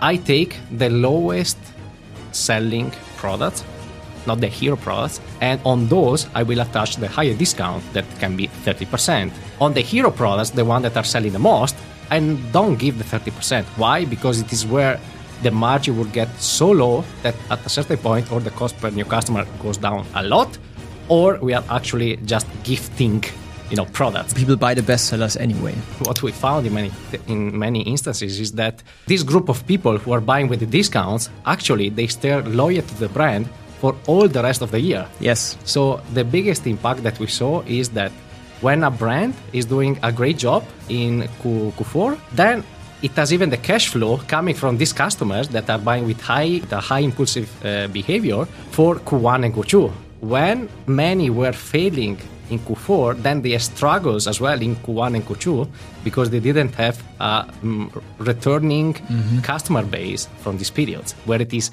I take the lowest selling products, not the hero products, and on those I will attach the higher discount that can be 30%. On the hero products, the one that are selling the most, and don't give the 30%. Why? Because it is where the margin will get so low that at a certain point or the cost per new customer goes down a lot, or we are actually just gifting you know products. People buy the best sellers anyway. What we found in many in many instances is that this group of people who are buying with the discounts actually they stay loyal to the brand for all the rest of the year. Yes. So the biggest impact that we saw is that when a brand is doing a great job in Q- Q4, then it has even the cash flow coming from these customers that are buying with high, the high impulsive uh, behavior for Q1 and Q2. When many were failing in Q4, then they struggles as well in Q1 and Q2 because they didn't have a mm, returning customer base from these periods where it is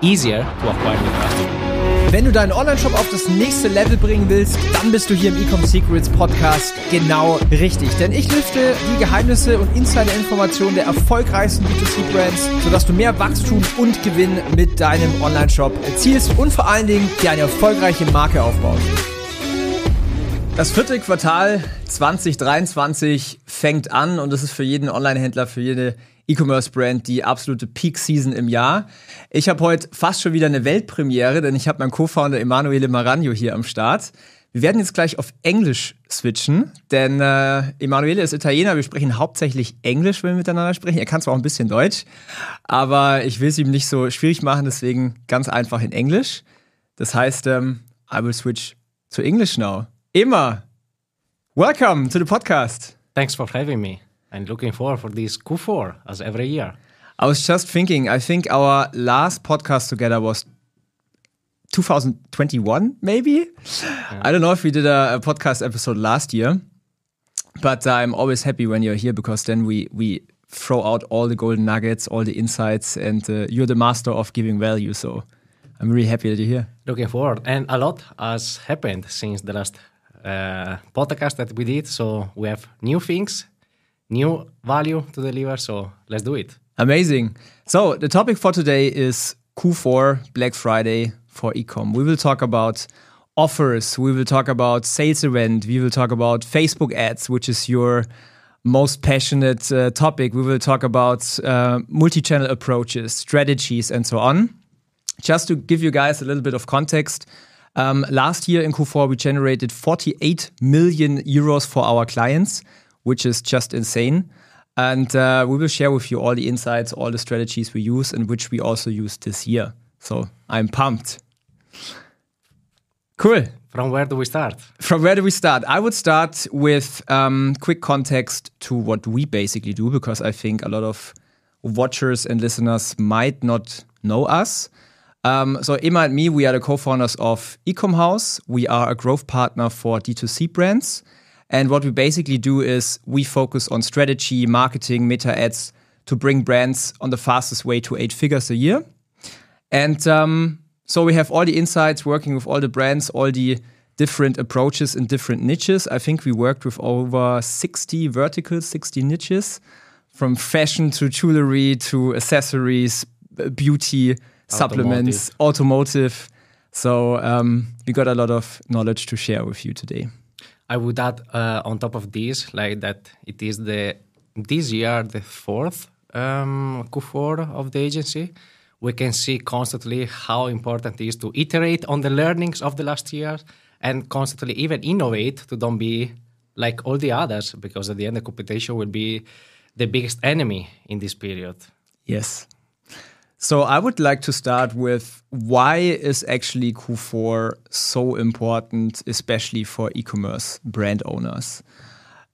easier to acquire new customers. Wenn du deinen Online-Shop auf das nächste Level bringen willst, dann bist du hier im Ecom Secrets Podcast genau richtig. Denn ich lüfte die Geheimnisse und Insider-Informationen der erfolgreichsten B2C-Brands, sodass du mehr Wachstum und Gewinn mit deinem Online-Shop erzielst und vor allen Dingen dir eine erfolgreiche Marke aufbaust. Das vierte Quartal 2023 fängt an und das ist für jeden Online-Händler, für jede E-Commerce-Brand die absolute Peak-Season im Jahr. Ich habe heute fast schon wieder eine Weltpremiere, denn ich habe meinen Co-Founder Emanuele Maragno hier am Start. Wir werden jetzt gleich auf Englisch switchen, denn äh, Emanuele ist Italiener, wir sprechen hauptsächlich Englisch, wenn wir miteinander sprechen. Er kann zwar auch ein bisschen Deutsch, aber ich will es ihm nicht so schwierig machen, deswegen ganz einfach in Englisch. Das heißt, ähm, I will switch to English now. Emma, welcome to the podcast. Thanks for having me. I'm looking forward for this Q4 as every year. I was just thinking, I think our last podcast together was 2021, maybe? I don't know if we did a, a podcast episode last year, but I'm always happy when you're here because then we, we throw out all the golden nuggets, all the insights, and uh, you're the master of giving value. So I'm really happy that you're here. Looking forward. And a lot has happened since the last uh, podcast that we did. So we have new things, new value to deliver. So let's do it. Amazing. So the topic for today is Q4 Black Friday for ecom. We will talk about offers, we will talk about sales event, we will talk about Facebook ads, which is your most passionate uh, topic. We will talk about uh, multi-channel approaches, strategies, and so on. Just to give you guys a little bit of context, um, last year in Q4 we generated 48 million euros for our clients, which is just insane. And uh, we will share with you all the insights, all the strategies we use, and which we also use this year. So I'm pumped. Cool. From where do we start? From where do we start? I would start with um, quick context to what we basically do, because I think a lot of watchers and listeners might not know us. Um, so Emma and me, we are the co-founders of Ecom House. We are a growth partner for D2C brands. And what we basically do is we focus on strategy, marketing, meta ads to bring brands on the fastest way to eight figures a year. And um, so we have all the insights working with all the brands, all the different approaches in different niches. I think we worked with over 60 verticals, 60 niches, from fashion to jewelry to accessories, beauty, supplements, automotive. So um, we got a lot of knowledge to share with you today. I would add uh, on top of this, like that it is the this year the fourth um, Q4 of the agency. We can see constantly how important it is to iterate on the learnings of the last year and constantly even innovate to don't be like all the others because at the end the competition will be the biggest enemy in this period. Yes. So I would like to start with why is actually Q4 so important, especially for e-commerce brand owners.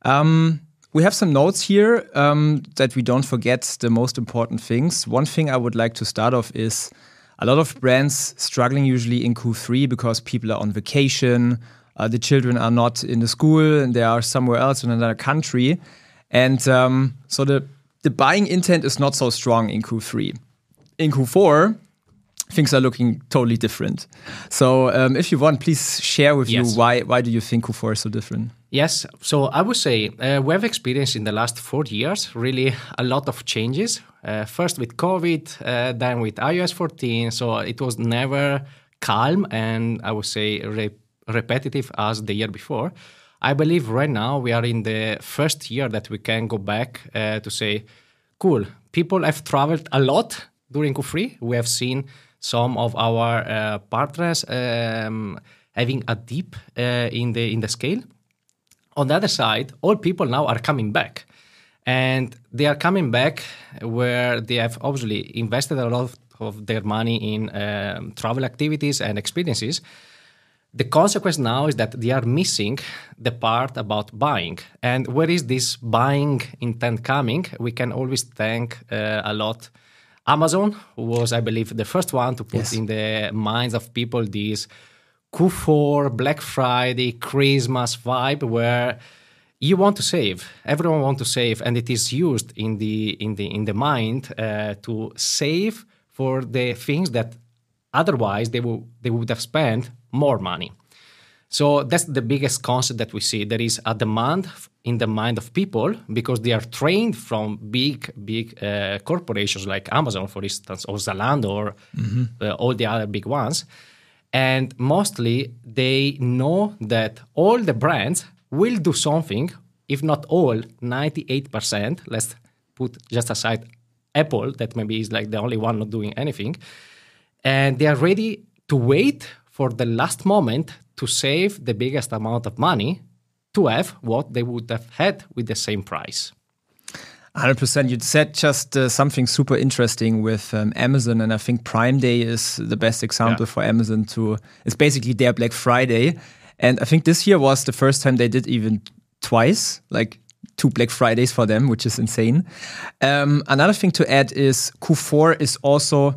Um, we have some notes here um, that we don't forget the most important things. One thing I would like to start off is a lot of brands struggling usually in Q3 because people are on vacation, uh, the children are not in the school, and they are somewhere else in another country, and um, so the the buying intent is not so strong in Q3 in Q4, things are looking totally different. So, um, if you want, please share with Yes. you why why do you think Q4 is so different? Yes, so I would say uh, we have experienced in the last four years really a lot of changes. Uh, first with COVID, uh, then with iOS 14. So it was never calm and I would say re- repetitive as the year before. I believe right now we are in the first year that we can go back uh, to say, cool, people have traveled a lot during Q3. We have seen some of our uh, partners um, having a dip uh, in the in the scale on the other side, all people now are coming back. And they are coming back where they have obviously invested a lot of their money in um, travel activities and experiences. The consequence now is that they are missing the part about buying. And where is this buying intent coming? We can always thank uh, a lot Amazon, was, I believe, the first one to put yes. in the minds of people this Q4, Black Friday, Christmas vibe where you want to save. Everyone want to save, and it is used in the in the in the mind uh, to save for the things that otherwise they will they would have spent more money. So that's the biggest concept that we see. There is a demand in the mind of people because they are trained from big, big uh, corporations like Amazon, for instance, or Zalando, or mm-hmm. uh, all the other big ones and mostly they know that all the brands will do something, if not all, 98%. Let's put just aside Apple, that maybe is like the only one not doing anything. And they are ready to wait for the last moment to save the biggest amount of money to have what they would have had with the same price. 100%. You said just uh, something super interesting with um, Amazon, and I think Prime Day is the best example yeah. for Amazon to. It's basically their Black Friday. And I think this year was the first time they did even twice, like two Black Fridays for them, which is insane. Um, another thing to add is Q4 is also.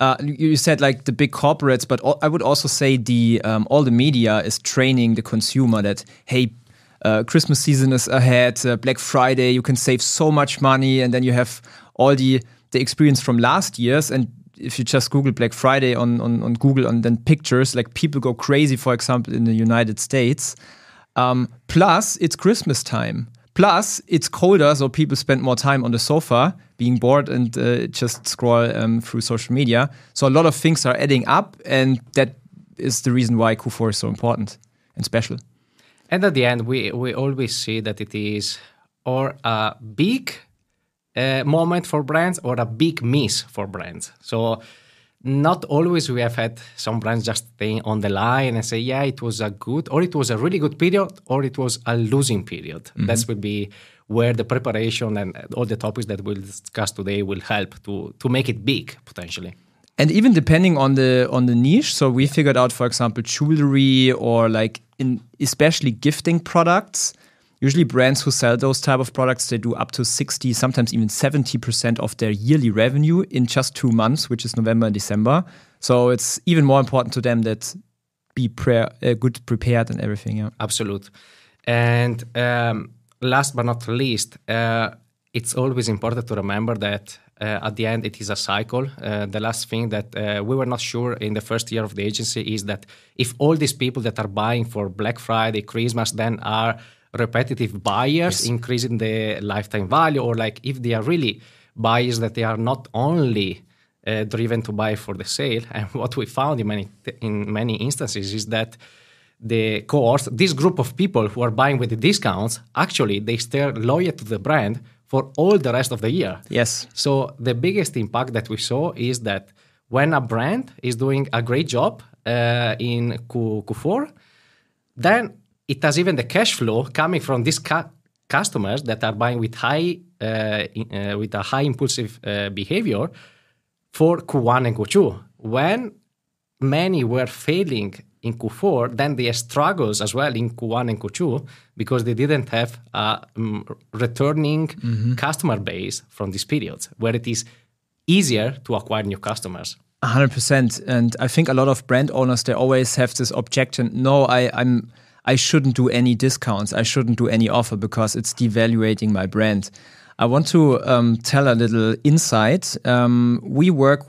Uh, you said like the big corporates, but I would also say the um, all the media is training the consumer that hey, uh, Christmas season is ahead, uh, Black Friday, you can save so much money, and then you have all the the experience from last year's. And if you just Google Black Friday on on, on Google and then pictures, like people go crazy. For example, in the United States. Um, plus, it's Christmas time. Plus, it's colder, so people spend more time on the sofa, being bored and uh, just scroll um, through social media. So a lot of things are adding up, and that is the reason why Q4 is so important and special. And at the end, we, we always see that it is or a big uh, moment for brands or a big miss for brands. So not always we have had some brands just staying on the line and say, yeah, it was a good, or it was a really good period, or it was a losing period. Mm-hmm. That will be where the preparation and all the topics that we'll discuss today will help to to make it big potentially. And even depending on the on the niche, so we figured out, for example, jewelry or like in especially gifting products. Usually, brands who sell those type of products they do up to sixty, sometimes even seventy percent of their yearly revenue in just two months, which is November and December. So it's even more important to them that be pre- uh, good prepared and everything. Yeah, absolute. And um, last but not least, uh, it's always important to remember that at the end, it is a cycle. Uh, the last thing that uh, we were not sure in the first year of the agency is that if all these people that are buying for Black Friday, Christmas, then are repetitive buyers, yes. increasing the lifetime value, or like if they are really buyers that they are not only uh, driven to buy for the sale. And what we found in many in many instances is that the cohort, this group of people who are buying with the discounts, actually they stay loyal to the brand for all the rest of the year. Yes. So the biggest impact that we saw is that when a brand is doing a great job uh, in Q- Q4, then it has even the cash flow coming from these ca- customers that are buying with high uh, in, uh, with a high impulsive uh, behavior for Q1 and Q2. When many were failing in Q4, then they struggles as well in Q1 and Q2 because they didn't have a um, returning mm-hmm. customer base from these periods where it is easier to acquire new customers. 100% and i think a lot of brand owners they always have this objection no i i'm i shouldn't do any discounts i shouldn't do any offer because it's devaluating my brand i want to um, tell a little insight um, we work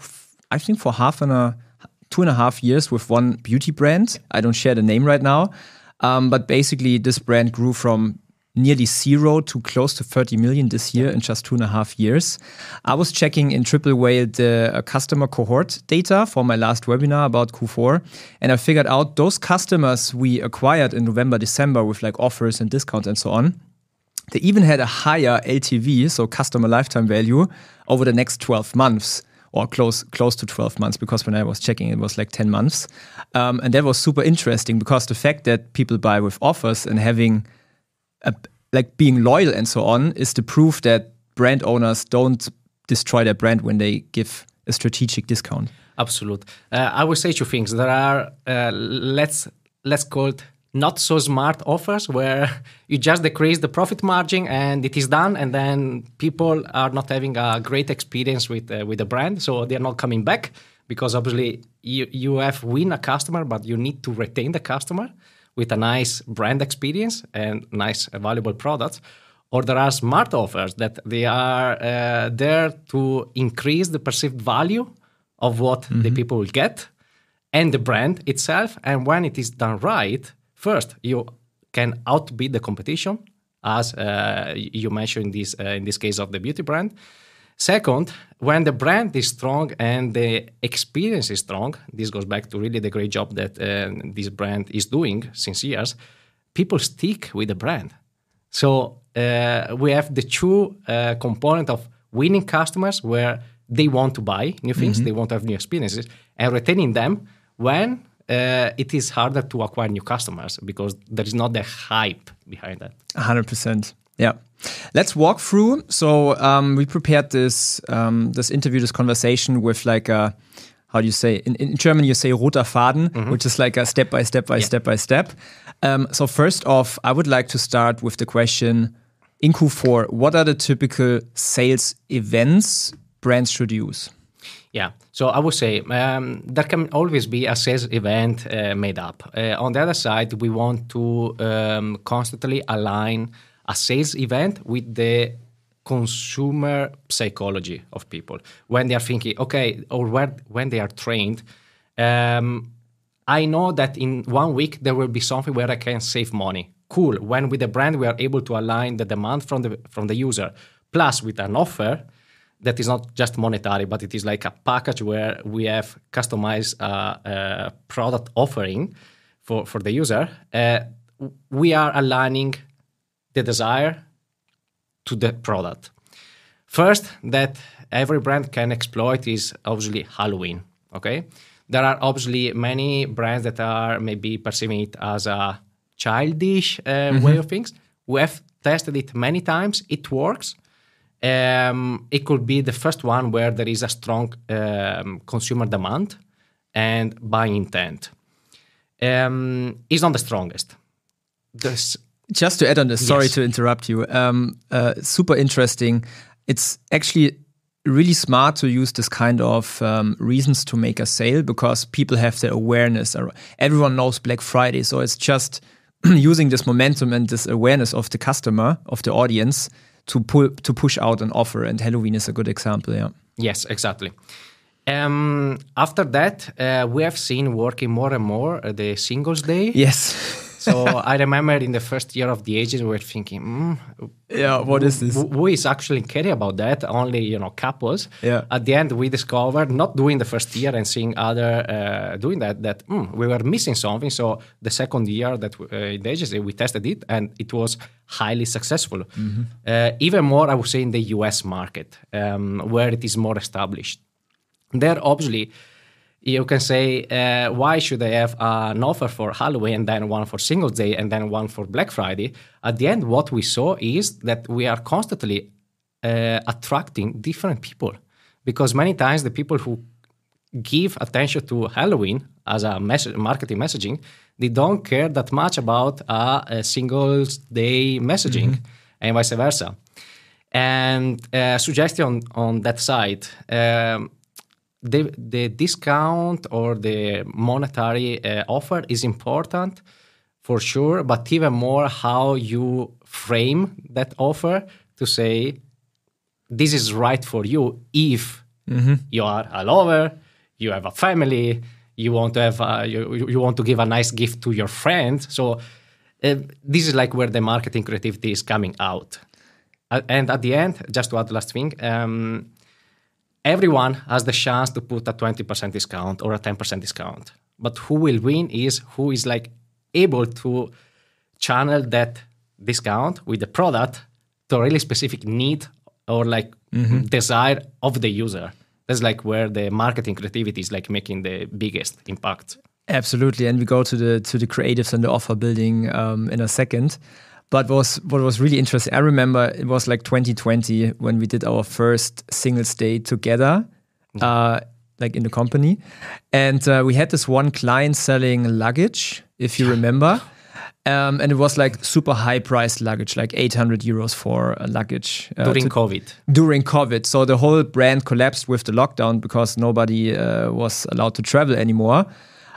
i think for half an hour two and a half years with one beauty brand. I don't share the name right now. Um, but basically, this brand grew from nearly zero to close to 30 million this year in just two and a half years. I was checking in Triple Whale the uh, customer cohort data for my last webinar about Q4, and I figured out those customers we acquired in November, December with like offers and discounts and so on. They even had a higher LTV, so customer lifetime value, over the next 12 months or close close to 12 months because when I was checking it was like 10 months. Um, and that was super interesting because the fact that people buy with offers and having a, like being loyal and so on is the proof that brand owners don't destroy their brand when they give a strategic discount. Absolutely. Uh, I would say two things. There are uh, let's let's call it not so smart offers where you just decrease the profit margin and it is done and then people are not having a great experience with uh, with the brand so they're not coming back because obviously you you have win a customer but you need to retain the customer with a nice brand experience and nice uh, valuable products or there are smart offers that they are uh, there to increase the perceived value of what mm-hmm. the people will get and the brand itself and when it is done right First, you can outbid the competition, as uh, you mentioned in this uh, in this case of the beauty brand. Second, when the brand is strong and the experience is strong, this goes back to really the great job that uh, this brand is doing since years. People stick with the brand, so uh, we have the true uh, component of winning customers where they want to buy new things, mm-hmm. they want to have new experiences, and retaining them when uh, it is harder to acquire new customers because there is not the hype behind that. 100%. Yeah. Let's walk through. So um, we prepared this um, this interview, this conversation with like a how do you say in, in German you say roter Faden, mm -hmm. which is like a step by step by yeah. step by step. Um, so first off, I would like to start with the question in Q4, what are the typical sales events brands should use? Yeah, so I would say um, there can always be a sales event uh, made up. Uh, on the other side, we want to um, constantly align a sales event with the consumer psychology of people when they are thinking, okay, or where, when they are trained. Um, I know that in one week there will be something where I can save money. Cool. When with the brand we are able to align the demand from the from the user, plus with an offer that is not just monetary, but it is like a package where we have customized uh, uh, product offering for, for the user. Uh, we are aligning the desire to the product. First, that every brand can exploit is obviously Halloween. Okay, there are obviously many brands that are maybe perceiving it as a childish uh, mm-hmm. way of things. We have tested it many times. It works um, it could be the first one where there is a strong um, consumer demand and buying intent. Um, is not the strongest. This, Just to add on this, sorry yes. to interrupt you. Um, uh, super interesting. It's actually really smart to use this kind of um, reasons to make a sale because people have the awareness. Everyone knows Black Friday, so it's just using this momentum and this awareness of the customer, of the audience, to pull to push out an offer, and Halloween is a good example. Yeah. Yes, exactly. Um, after that, uh, we have seen working more and more uh, the Singles Day. Yes. So I remember in the first year of the ages, we were thinking, mm, yeah, what is this? Who is actually caring about that? Only you know couples. Yeah. At the end, we discovered not doing the first year and seeing other uh, doing that that mm, we were missing something. So the second year that uh, in the agency we tested it and it was highly successful. Mm-hmm. Uh, even more, I would say, in the U.S. market um, where it is more established. There, obviously you can say, uh, why should I have an offer for Halloween, and then one for Singles Day, and then one for Black Friday? At the end, what we saw is that we are constantly uh, attracting different people because many times the people who give attention to Halloween as a message, marketing messaging, they don't care that much about a, a Singles Day messaging mm-hmm. and vice versa. And uh, suggestion on that side. Um, the, the discount or the monetary uh, offer is important for sure, but even more how you frame that offer to say this is right for you if mm-hmm. you are a lover, you have a family, you want to have a, you, you want to give a nice gift to your friend. So uh, this is like where the marketing creativity is coming out. Uh, and at the end, just to add last thing, um, everyone has the chance to put a 20% discount or a 10% discount. But who will win is who is like able to channel that discount with the product to a really specific need or like mm-hmm. desire of the user. That's like where the marketing creativity is like making the biggest impact. Absolutely, and we go to the to the creatives and the offer building um, in a second. But was what was really interesting. I remember it was like 2020 when we did our first singles day together, uh, like in the company, and uh, we had this one client selling luggage, if you remember. Um, and it was like super high priced luggage, like 800 euros for a luggage. Uh, during to, COVID. During COVID. So the whole brand collapsed with the lockdown because nobody uh, was allowed to travel anymore.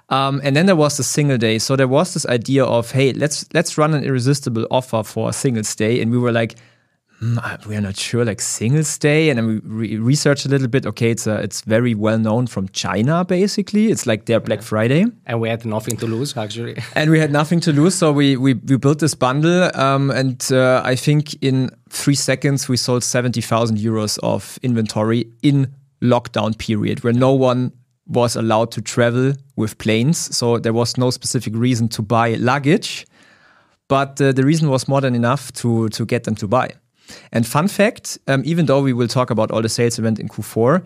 Um, and then there was the single day. So there was this idea of, hey, let's let's run an irresistible offer for a Singles Day. And we were like, mm, we're not sure, like Singles Day. And then we re- researched a little bit. Okay, it's a, it's very well known from China, basically. It's like their Black Friday. And we had nothing to lose, actually. and we had nothing to lose. So we, we, we built this bundle. Um, and uh, I think in three seconds, we sold 70,000 euros of inventory in lockdown period where no one was allowed to travel with planes. So there was no specific reason to buy luggage. But uh, the reason was more than enough to, to get them to buy. And fun fact, um, even though we will talk about all the sales event in Q4,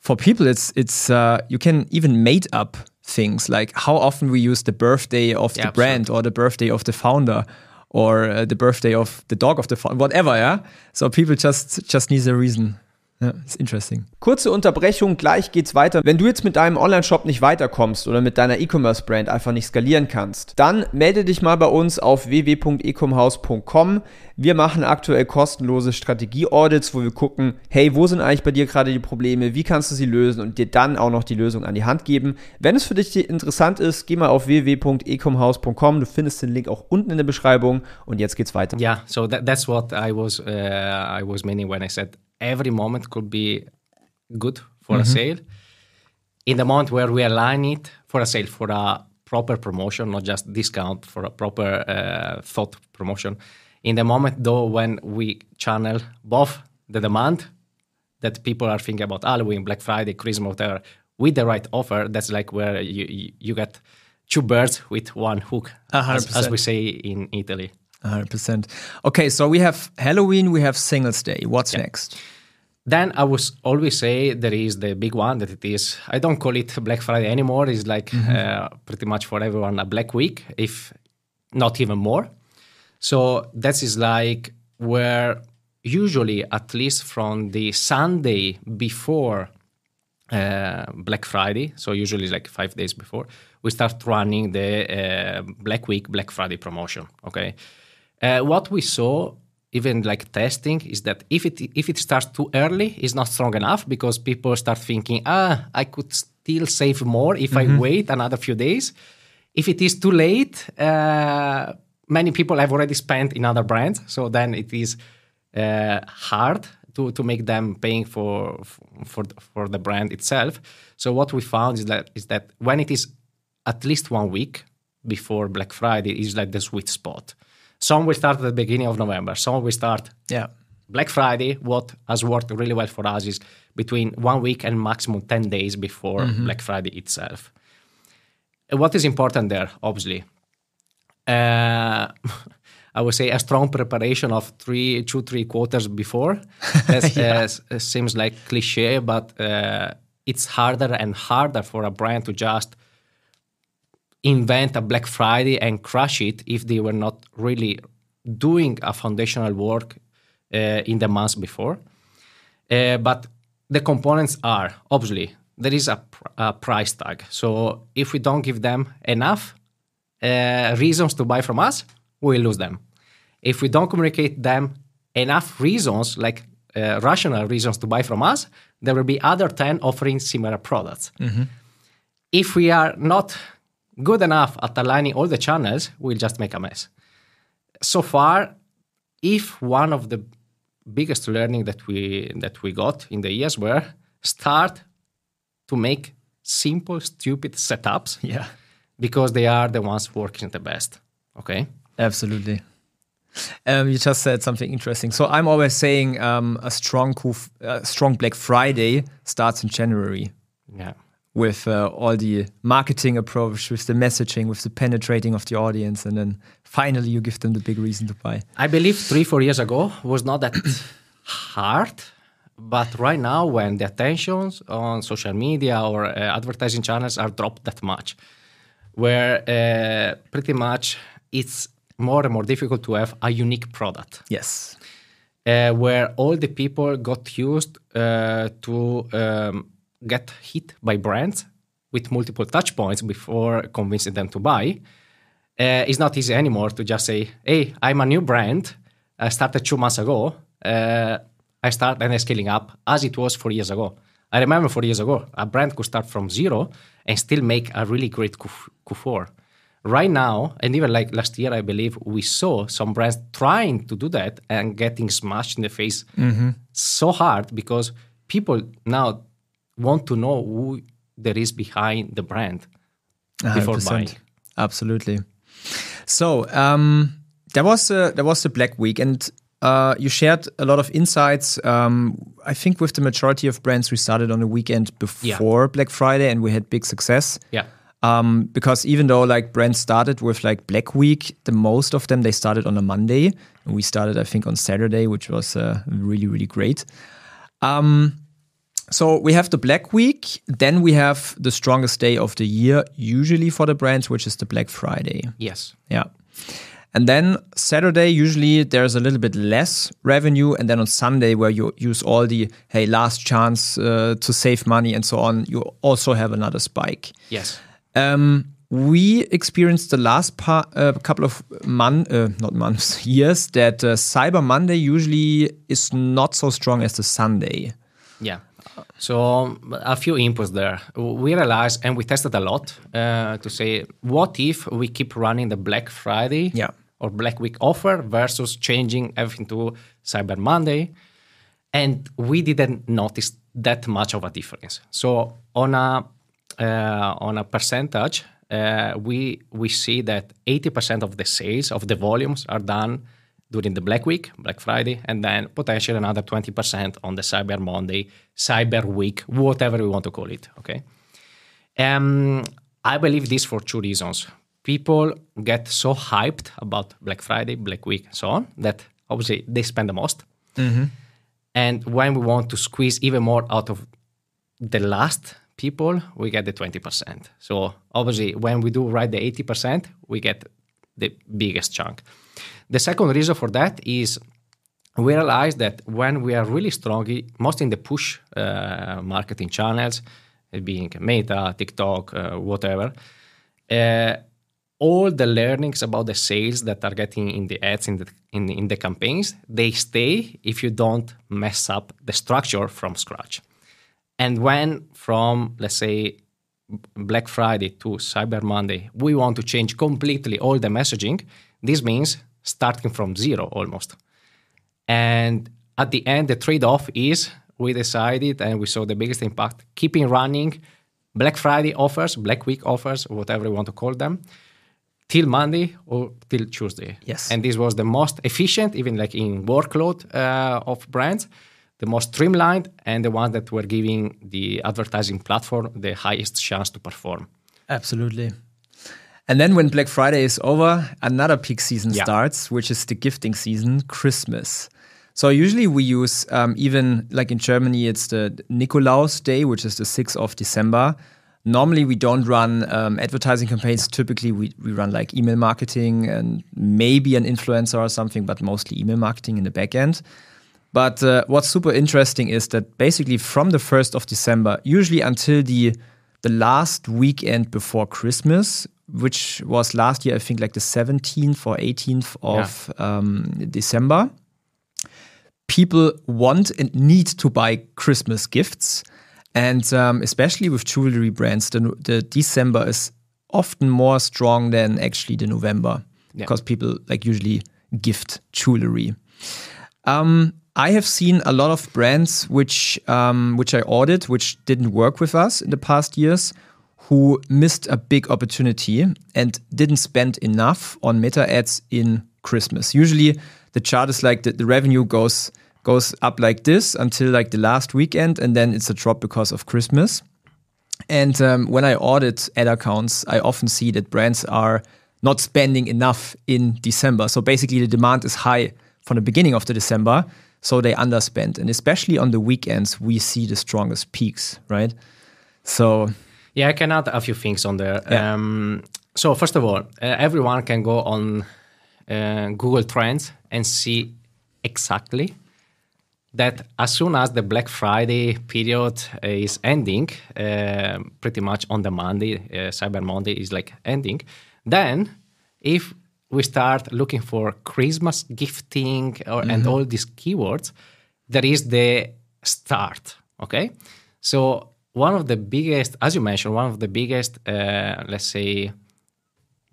for people it's it's uh, you can even made up things like how often we use the birthday of yeah, the brand or the birthday of the founder or uh, the birthday of the dog of the founder, whatever. Yeah, so people just just need a reason Ja, ist interesting. Kurze Unterbrechung, gleich geht's weiter. Wenn du jetzt mit deinem Online-Shop nicht weiterkommst oder mit deiner E-Commerce-Brand einfach nicht skalieren kannst, dann melde dich mal bei uns auf www.ecomhouse.com. Wir machen aktuell kostenlose Strategie-Audits, wo wir gucken, hey, wo sind eigentlich bei dir gerade die Probleme, wie kannst du sie lösen und dir dann auch noch die Lösung an die Hand geben. Wenn es für dich interessant ist, geh mal auf www.ecomhouse.com. Du findest den Link auch unten in der Beschreibung und jetzt geht's weiter. Yeah, so that, that's what I was uh, I was meaning when I said every moment could be good for mm-hmm. a sale. In the moment where we align it for a sale, for a proper promotion, not just discount, for a proper uh, thought promotion. In the moment, though, when we channel both the demand that people are thinking about Halloween, Black Friday, Christmas, whatever, with the right offer, that's like where you, you, you get two birds with one hook, as, as, we say in Italy. 100%. Okay, so we have Halloween, we have Singles Day. What's yeah. next? Then I would always say there is the big one that it is. I don't call it Black Friday anymore. It's like mm-hmm. uh, pretty much for everyone a Black Week, if not even more. So that is like where usually, at least from the Sunday before uh, Black Friday, so usually like five days before, we start running the uh, Black Week, Black Friday promotion. Okay. Uh, what we saw, even like testing, is that if it if it starts too early, it's not strong enough because people start thinking, ah, I could still save more if mm-hmm. I wait another few days. If it is too late, uh, many people have already spent in other brands, so then it is uh, hard to, to make them paying for for for the brand itself. So what we found is that is that when it is at least one week before Black Friday is like the sweet spot. Some will start at the beginning of November. Some will start yeah. Black Friday. What has worked really well for us is between one week and maximum 10 days before mm-hmm. Black Friday itself. what is important there, obviously? Uh, I would say a strong preparation of three, two, three quarters before. That yeah. uh, seems like cliche, but uh, it's harder and harder for a brand to just – invent a Black Friday and crush it if they were not really doing a foundational work uh, in the months before. Uh, but the components are obviously there is a, pr- a, price tag. So if we don't give them enough uh, reasons to buy from us, we lose them. If we don't communicate them enough reasons, like uh, rational reasons to buy from us, there will be other 10 offering similar products. Mm-hmm. If we are not good enough at aligning all the channels, we'll just make a mess. So far, if one of the biggest learning that we that we got in the years were start to make simple, stupid setups. Yeah. Because they are the ones working the best. Okay. Absolutely. Um, you just said something interesting. So I'm always saying um, a strong, uh, strong Black Friday starts in January. Yeah. With uh, all the marketing approach, with the messaging, with the penetrating of the audience, and then finally you give them the big reason to buy. I believe three, four years ago was not that hard, but right now when the attentions on social media or uh, advertising channels are dropped that much, where uh, pretty much it's more and more difficult to have a unique product. Yes. Uh, where all the people got used uh, to um, get hit by brands with multiple touch points before convincing them to buy. Uh, it's not easy anymore to just say, "Hey, I'm a new brand. I started two months ago. Uh, I start and I'm scaling up," as it was four years ago. I remember four years ago, a brand could start from zero and still make a really great Q4 right now, and even like last year, I believe we saw some brands trying to do that and getting smashed in the face mm-hmm. so hard because people now want to know who there is behind the brand before 100%. buying. Absolutely. So um, there was a, there was the Black Week, and uh, you shared a lot of insights. Um, I think with the majority of brands, we started on the weekend before yeah. Black Friday, and we had big success. Yeah. Um, because even though like brands started with like Black Week, the most of them they started on a Monday, and we started I think on Saturday, which was uh, really really great. Um, so we have the Black Week, then we have the strongest day of the year, usually for the brands, which is the Black Friday. Yes. Yeah. And then Saturday, usually there's a little bit less revenue. And then on Sunday, where you use all the, hey, last chance uh, to save money and so on, you also have another spike. Yes. Um, we experienced the last par- uh, couple of months, uh, not months, years that uh, Cyber Monday usually is not so strong as the Sunday. Yeah. So a few inputs there. We realized, and we tested a lot uh, to say, what if we keep running the Black Friday yeah. or Black Week offer versus changing everything to Cyber Monday? And we didn't notice that much of a difference. So on a uh, on a percentage, uh, we we see that 80% of the sales of the volumes are done during the Black Week, Black Friday, and then potentially another 20% on the Cyber Monday, Cyber Week, whatever we want to call it. Okay. Um, I believe this for two reasons. People get so hyped about Black Friday, Black Week, and so on that obviously they spend the most. Mm-hmm. And when we want to squeeze even more out of the last people, we get the 20%. So obviously, when we do right the 80%, we get the biggest chunk. The second reason for that is we realize that when we are really strong, most in the push uh, marketing channels, being Meta, TikTok, uh, whatever, uh, all the learnings about the sales that are getting in the ads in the in, in the campaigns they stay if you don't mess up the structure from scratch. And when from, let's say, Black Friday to Cyber Monday, we want to change completely all the messaging, this means starting from zero almost. And at the end, the trade off is we decided and we saw the biggest impact keeping running Black Friday offers, Black Week offers, whatever you want to call them, till Monday or till Tuesday. Yes. And this was the most efficient, even like in workload uh, of brands the most streamlined and the ones that were giving the advertising platform the highest chance to perform. Absolutely. And then when Black Friday is over, another peak season yeah. starts, which is the gifting season, Christmas. So usually we use um, even like in Germany, it's the Nikolaus Day, which is the 6th of December. Normally we don't run um, advertising campaigns. Typically we, we run like email marketing and maybe an influencer or something, but mostly email marketing in the back end. But uh, what's super interesting is that basically from the 1st of December, usually until the the last weekend before Christmas, which was last year, I think like the 17th or 18th of yeah. um, December, people want and need to buy Christmas gifts. And um, especially with jewelry brands, the, the December is often more strong than actually the November yeah. because people like usually gift jewelry. Um, I have seen a lot of brands which um, which I ordered, which didn't work with us in the past years, who missed a big opportunity and didn't spend enough on meta ads in Christmas. Usually the chart is like the, the revenue goes goes up like this until like the last weekend and then it's a drop because of Christmas. And um, when I audit ad accounts, I often see that brands are not spending enough in December. So basically, the demand is high from the beginning of the December, so they underspend. And especially on the weekends, we see the strongest peaks, right? So yeah, I can add a few things on there. Yeah. Um, so first of all, uh, everyone can go on uh, Google Trends and see exactly that as soon as the Black Friday period is ending, uh, pretty much on the Monday, uh, Cyber Monday is like ending, then if we start looking for Christmas gifting or, and all these keywords, there is the start. Okay, so one of the biggest, as you mentioned, one of the biggest, uh, let's say,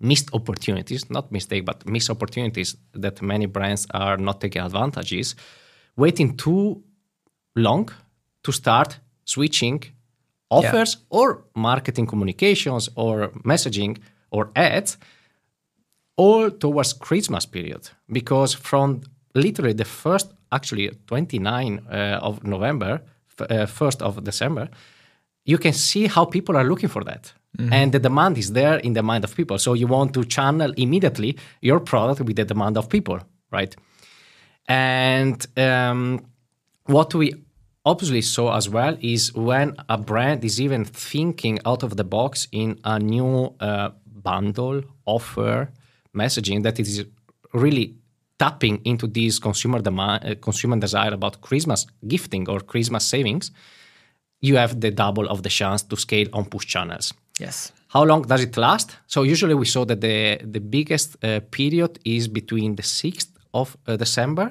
missed opportunities, not mistake, but missed opportunities that many brands are not taking advantage is waiting too long to start switching offers or marketing communications or messaging or ads all towards Christmas period. Because from literally the first, actually 29 uh, of November, f- uh, 1st of December, you can see how people are looking for that. And the demand is there in the mind of people. So you want to channel immediately your product with the demand of people, right? And um, what we obviously saw as well is when a brand is even thinking out of the box in a new uh, bundle offer messaging that it is really tapping into this consumer demand, uh, consumer desire about Christmas gifting or Christmas savings, you have the double of the chance to scale on push channels. yes. How long does it last? So usually we saw that the the biggest uh, period is between the 6th of uh, December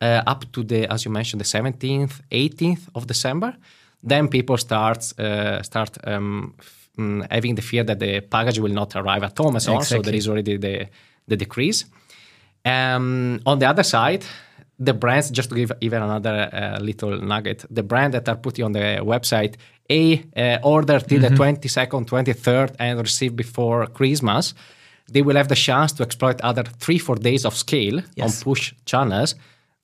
uh, up to the, as you mentioned, the 17th, 18th of December. Then people start uh, start um, mm, having the fear that the package will not arrive at home and so on. So there is already the the decrease. Um, on the other side, the brands, just to give even another uh, little nugget, the brand that are putting on the website, a uh, order till Mm-hmm. the 22nd, 23rd, and receive before Christmas, they will have the chance to exploit other three, four days of scale Yes. on push channels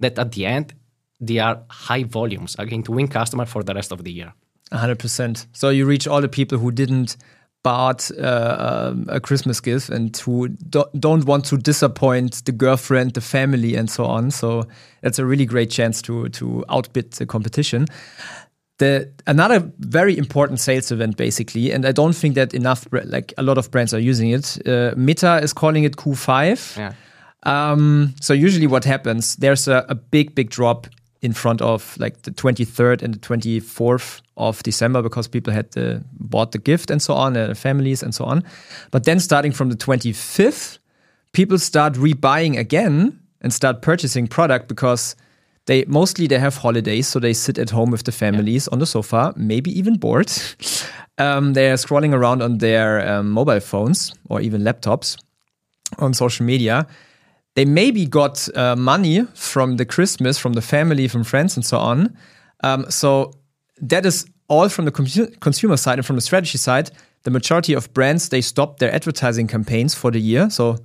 that at the end, they are high volumes, again, to win customer for the rest of the year. hundred percent. So you reach all the people who didn't bought uh, um, a Christmas gift and who do- don't want to disappoint the girlfriend, the family, and so on. So that's a really great chance to to outbid the competition. The another very important sales event, basically, and I don't think that enough, like a lot of brands are using it. Uh, Meta is calling it Q5. Yeah. Um, so usually what happens, there's a, a big, big drop in front of like the 23rd and the 24th of December because people had the, bought the gift and so on, uh, families and so on. But then starting from the 25th, people start rebuying again and start purchasing product because they mostly they have holidays, so they sit at home with the families on the sofa, maybe even bored. um, they are scrolling around on their um, mobile phones or even laptops on social media they maybe got uh, money from the Christmas, from the family, from friends, and so on. Um, so that is all from the consu- consumer side and from the strategy side. The majority of brands they stopped their advertising campaigns for the year. So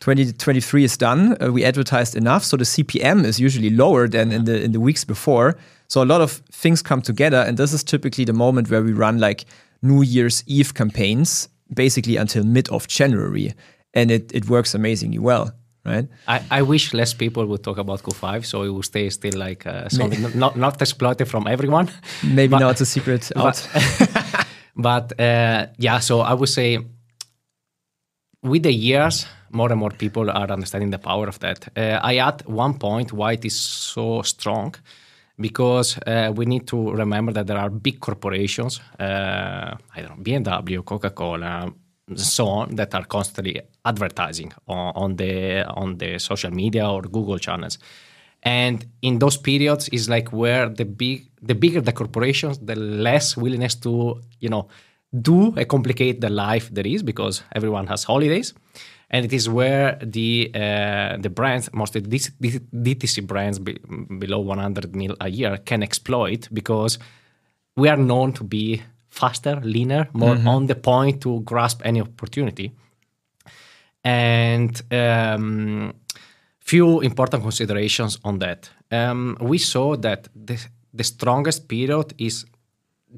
2023 is done. Uh, we advertised enough, so the CPM is usually lower than in the in the weeks before. So a lot of things come together, and this is typically the moment where we run like New Year's Eve campaigns, basically until mid of January, and it it works amazingly well right? I, I wish less people would talk about Q5, so it will stay still like uh, something not not exploited from everyone. Maybe But- now it's a secret out. But uh, yeah, so I would say with the years, more and more people are understanding the power of that. Uh, I add one point why it is so strong, because uh, we need to remember that there are big corporations, uh, I don't know, BMW, Coca-Cola, so on, that are constantly advertising on, on the on the social media or Google channels. And in those periods is like where the big the bigger the corporations, the less willingness to, you know, do a complicate the life there is because everyone has holidays. And it is where the uh, the brands, mostly DTC brands be, below 100 mil a year, can exploit because we are known to be faster, leaner, more on the point to grasp any opportunity. And um, few important considerations on that. Um, we saw that the, the strongest period is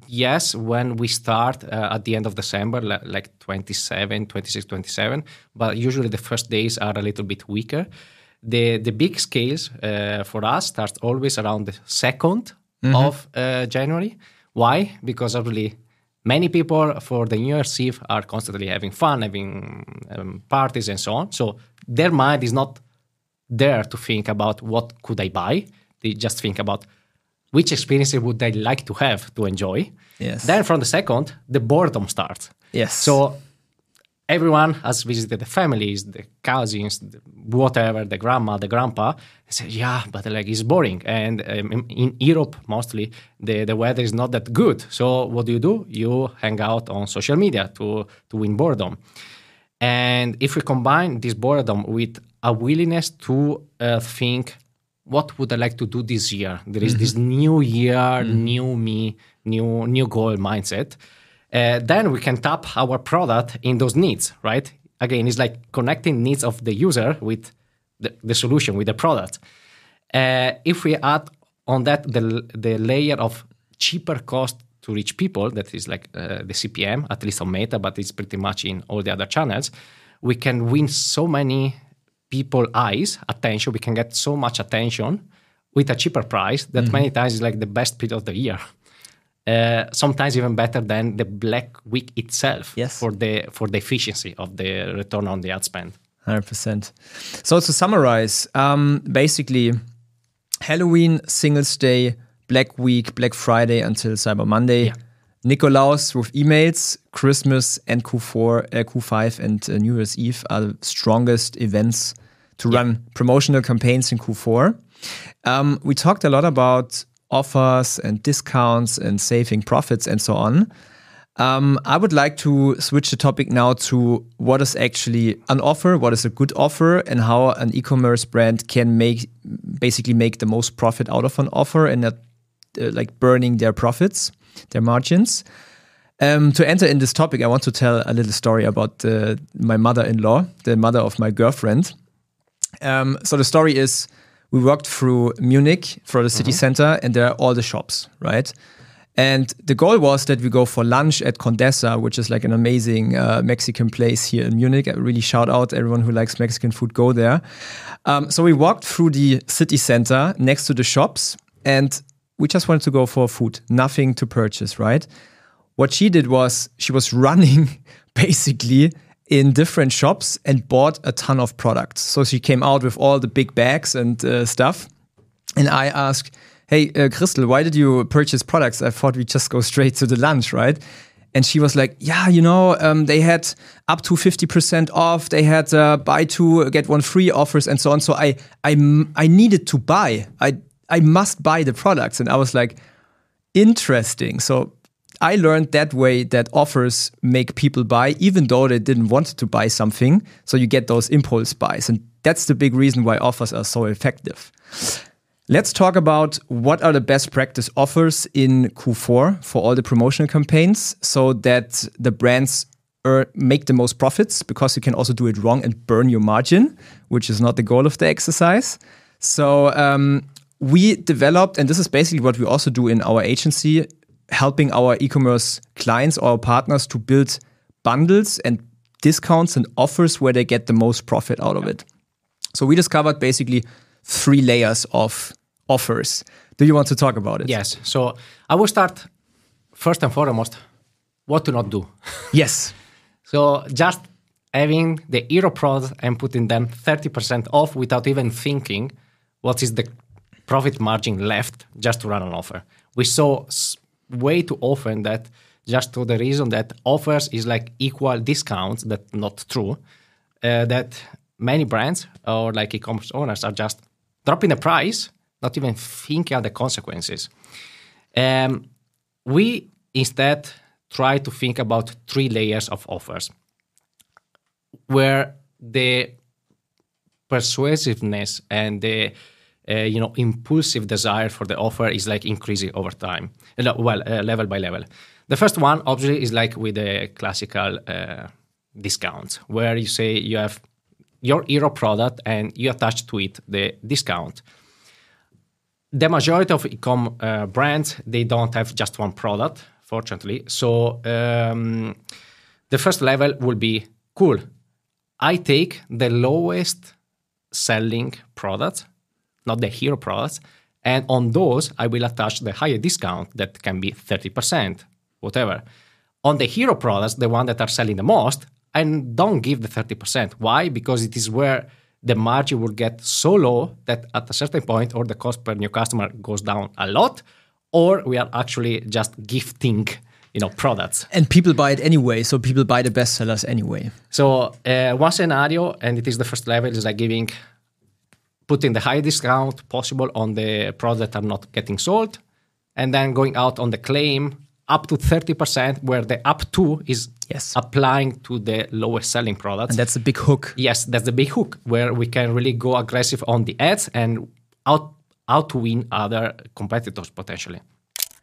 yes when we start uh, at the end of december like 27 26 27 but usually the first days are a little bit weaker. The the big scales uh, for us starts always around the 2nd of uh, january. Why? Because obviously many people for the new year's eve are constantly having fun having um, parties and so on so their mind is not there to think about what could i buy they just think about which experiences would they like to have to enjoy. Yes. Then from the second, the boredom starts. Yes. So everyone has visited the families, the cousins, the whatever, the grandma, the grandpa. They say, yeah, but like it's boring. And um, in, Europe, mostly, the, the weather is not that good. So what do you do? You hang out on social media to, to win boredom. And if we combine this boredom with a willingness to uh, think, what would I like to do this year? There is this new year, new me, new new goal mindset. Uh, then we can tap our product in those needs, right? Again, it's like connecting needs of the user with the, the solution, with the product. Uh, if we add on that the, the layer of cheaper cost to reach people, that is like uh, the CPM, at least on Meta, but it's pretty much in all the other channels, we can win so many people eyes attention we can get so much attention with a cheaper price that many times is like the best period of the year uh, sometimes even better than the black week itself Yes. for the for the efficiency of the return on the ad spend Hundred percent. So to summarize, um, basically, Halloween, Singles Day, Black Week, Black Friday until Cyber Monday, Yeah. Nikolaus with emails, Christmas and Q4, uh, Q5 and uh, New Year's Eve are the strongest events to run promotional campaigns in Q4. Um, we talked a lot about offers and discounts and saving profits and so on. Um, I would like to switch the topic now to what is actually an offer, what is a good offer, and how an e-commerce brand can make basically make the most profit out of an offer and not uh, like burning their profits, their margins. Um, to enter in this topic, I want to tell a little story about uh, my mother-in-law, the mother of my girlfriend. Um, so the story is we walked through Munich for the city center, and there are all the shops, right? And the goal was that we go for lunch at Condesa, which is like an amazing uh, Mexican place here in Munich. I really shout out everyone who likes Mexican food, go there. Um, so we walked through the city center next to the shops, and we just wanted to go for food, nothing to purchase, right? What she did was she was running basically in different shops and bought a ton of products. So she came out with all the big bags and uh, stuff. And I asked, Hey, uh, Crystal, why did you purchase products? I thought we'd just go straight to the lunch, right? And she was like, Yeah, you know, um, they had up to 50% off. They had uh, buy two, get one free offers and so on. So I, I, I needed to buy. I, I must buy the products. And I was like, Interesting. So I learned that way that offers make people buy even though they didn't want to buy something. So you get those impulse buys. And that's the big reason why offers are so effective. Let's talk about what are the best practice offers in Q4 for all the promotional campaigns so that the brands earn, make the most profits because you can also do it wrong and burn your margin, which is not the goal of the exercise. So um, we developed, and this is basically what we also do in our agency, helping our e-commerce clients or partners to build bundles and discounts and offers where they get the most profit out of it. So we discovered basically three layers of offers. Do you want to talk about it? yes so i will start first and foremost what to not do Yes. So just having the hero product and putting them 30% off without even thinking what is the profit margin left just to run an offer. We saw way too often that just to the reason that offers is like equal discounts, that's not true. Uh, that many brands or like e-commerce owners are just dropping the price, not even thinking of the consequences. Um, we instead try to think about three layers of offers where the persuasiveness and the uh, you know impulsive desire for the offer is like increasing over time Uh, well uh, level by level The first one, obviously, is like with the classical uh, discounts, where you say you have your hero product and you attach to it the discount. The majority of e-com uh, brands they don't have just one product, fortunately. So um, the first level will be cool. I take the lowest selling products, not the hero products, and on those I will attach the higher discount that can be 30%, whatever. On the hero products, the one that are selling the most, and don't give the 30%. Why? Because it is where the margin will get so low that at a certain point, or the cost per new customer goes down a lot, or we are actually just gifting you know products and people buy it anyway so people buy the best sellers anyway so uh, one scenario and it is the first level is like giving putting the high discount possible on the products that are not getting sold and then going out on the claim up to 30% where the up to is yes. applying to the lowest selling products. And that's the big hook. Yes, that's the big hook where we can really go aggressive on the ads and out out to win other competitors potentially.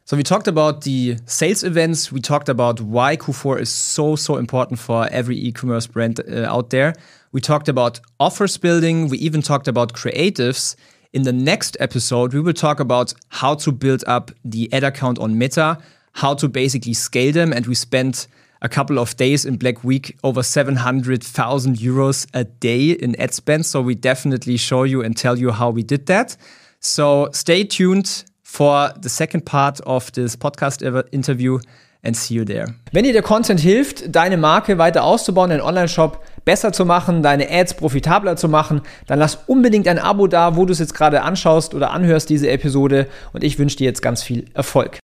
So we talked about the sales events. We talked about why Q4 is so so important for every e-commerce brand uh, out there. We talked about offers building. We even talked about creatives. In the next episode, we will talk about how to build up the ad account on Meta, how to basically scale them. And we spent a couple of days in Black Week over 700,000 euros a day in ad spend. So we definitely show you and tell you how we did that. So stay tuned for the second part of this podcast interview and see you there. Wenn dir der Content hilft, deine Marke weiter auszubauen, deinen Online-Shop besser zu machen, deine Ads profitabler zu machen, dann lass unbedingt ein Abo da, wo du es jetzt gerade anschaust oder anhörst, diese Episode. Und ich wünsche dir jetzt ganz viel Erfolg.